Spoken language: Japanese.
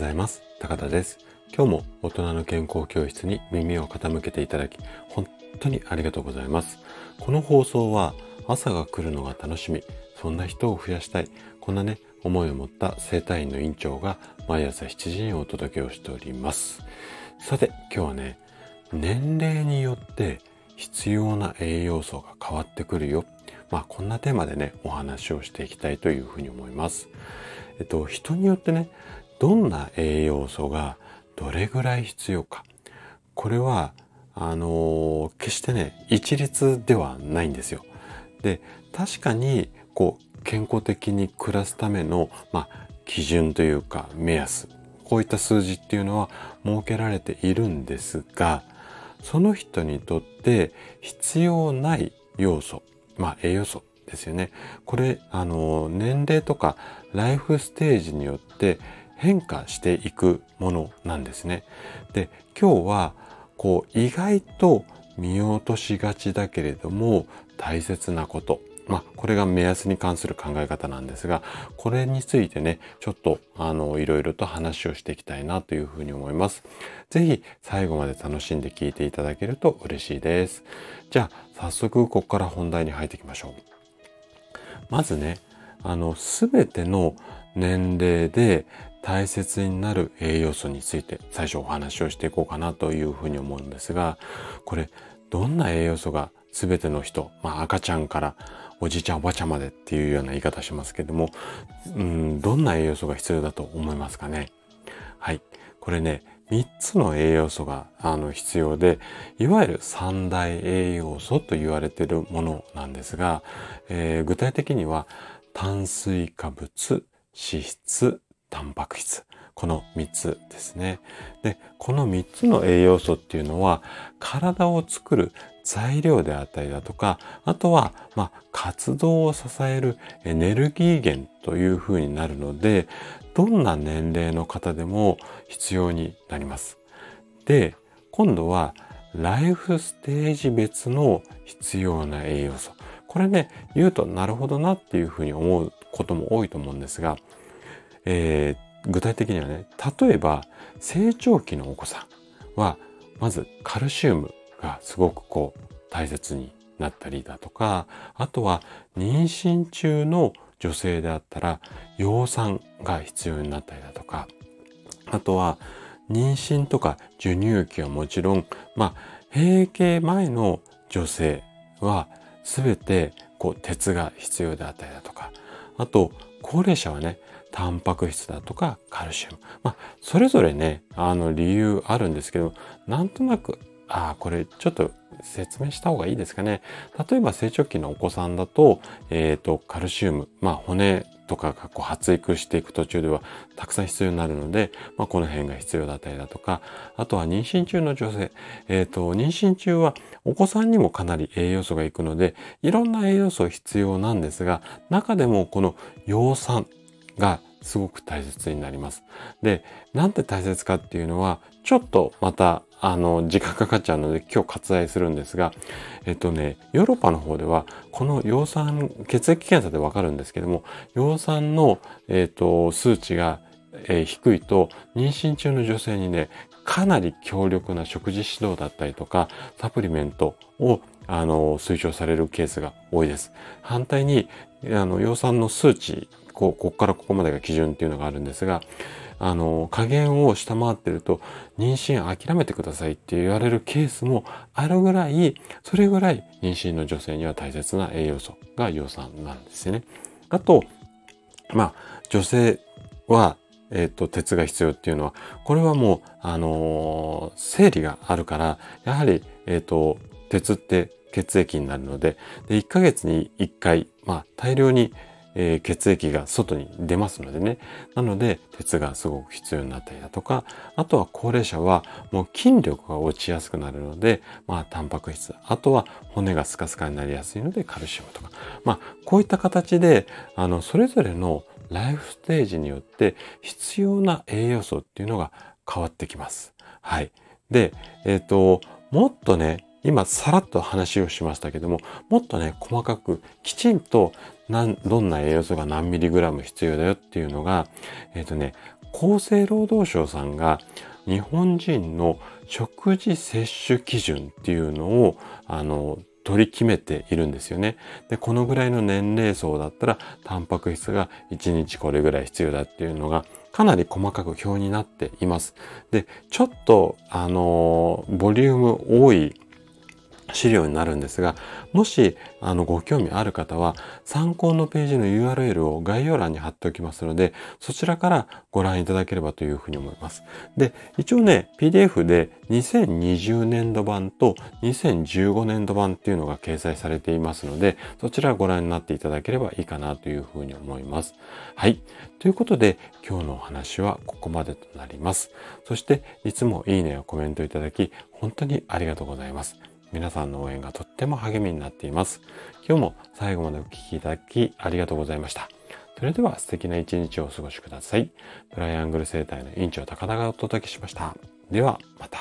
ございます。高田です。今日も大人の健康教室に耳を傾けていただき、本当にありがとうございます。この放送は朝が来るのが楽しみ、そんな人を増やしたい、こんなね、思いを持った生体院の院長が毎朝7時にお届けをしております。さて、今日はね、年齢によって必要な栄養素が変わってくるよ。まあ、こんなテーマでね、お話をしていきたいというふうに思います。えっと、人によってね、どんな栄養素がどれぐらい必要か。これは、あの、決してね、一律ではないんですよ。で、確かに、こう、健康的に暮らすための、まあ、基準というか、目安。こういった数字っていうのは設けられているんですが、その人にとって必要ない要素、まあ栄養素ですよね。これ、あの、年齢とかライフステージによって変化していくものなんですね。で、今日は、こう、意外と見落としがちだけれども、大切なこと。まあ、これが目安に関する考え方なんですが、これについてね、ちょっと、あの、いろいろと話をしていきたいなというふうに思います。ぜひ、最後まで楽しんで聞いていただけると嬉しいです。じゃあ、早速、ここから本題に入っていきましょう。まずね、あの、すべての年齢で大切になる栄養素について最初お話をしていこうかなというふうに思うんですが、これ、どんな栄養素がすべての人、まあ赤ちゃんからおじいちゃんおばあちゃんまでっていうような言い方しますけども、うん、どんな栄養素が必要だと思いますかね？はい。これね、3つの栄養素があの必要で、いわゆる三大栄養素と言われているものなんですが、えー、具体的には炭水化物、脂質、タンパク質。この3つですね。で、この3つの栄養素っていうのは、体を作る材料であったりだとか、あとは、まあ、活動を支えるエネルギー源というふうになるので、どんな年齢の方でも必要になります。で、今度はライフステージ別の必要な栄養素。これね、言うとなるほどなっていうふうに思うことも多いと思うんですが、えー、具体的にはね、例えば成長期のお子さんは、まずカルシウムがすごくこう大切になったりだとか、あとは妊娠中の女性であったら葉酸が必要になったりだとか、あとは妊娠とか授乳期はもちろん、まあ、閉経前の女性は全てこう鉄が必要であったりだとか、あと高齢者はね、タンパク質だとかカルシウム。まあ、それぞれね、あの理由あるんですけど、なんとなくああ、これちょっと説明した方がいいですかね。例えば成長期のお子さんだと、えっ、ー、と、カルシウム、まあ骨とかがこう発育していく途中ではたくさん必要になるので、まあこの辺が必要だったりだとか、あとは妊娠中の女性、えっ、ー、と、妊娠中はお子さんにもかなり栄養素がいくので、いろんな栄養素必要なんですが、中でもこの葉酸がすごく大切になります。で、なんて大切かっていうのは、ちょっとまたあの、時間かかっちゃうので今日割愛するんですが、えっとね、ヨーロッパの方では、この葉酸、血液検査でわかるんですけども、葉酸の、えっと、数値が、えー、低いと、妊娠中の女性にね、かなり強力な食事指導だったりとか、サプリメントをあの推奨されるケースが多いです。反対に、あの、葉酸の数値、こう、ここからここまでが基準っていうのがあるんですが、あの、加減を下回ってると、妊娠諦めてくださいって言われるケースもあるぐらい、それぐらい妊娠の女性には大切な栄養素が葉酸なんですよね。あと、まあ、女性は、えっ、ー、と、鉄が必要っていうのは、これはもう、あのー、生理があるから、やはり、えっ、ー、と、鉄って血液になるので、で、1ヶ月に1回、まあ、大量にえー、血液が外に出ますのでね。なので、鉄がすごく必要になったりだとか、あとは高齢者はもう筋力が落ちやすくなるので、まあ、タンパク質、あとは骨がスカスカになりやすいので、カルシウムとか。まあ、こういった形で、あの、それぞれのライフステージによって必要な栄養素っていうのが変わってきます。はい。で、えっ、ー、と、もっとね、今さらっと話をしましたけども、もっとね、細かくきちんとどんな栄養素が何ミリグラム必要だよっていうのが、えっ、ー、とね、厚生労働省さんが日本人の食事摂取基準っていうのをあの取り決めているんですよね。で、このぐらいの年齢層だったら、タンパク質が1日これぐらい必要だっていうのが、かなり細かく表になっています。で、ちょっと、あの、ボリューム多い資料になるんですが、もし、あの、ご興味ある方は、参考のページの URL を概要欄に貼っておきますので、そちらからご覧いただければというふうに思います。で、一応ね、PDF で2020年度版と2015年度版っていうのが掲載されていますので、そちらご覧になっていただければいいかなというふうに思います。はい。ということで、今日のお話はここまでとなります。そして、いつもいいねやコメントいただき、本当にありがとうございます。皆さんの応援がとっても励みになっています。今日も最後までお聴きいただきありがとうございました。それでは素敵な一日をお過ごしください。トライアングル生態の院長高田がお届けしました。ではまた。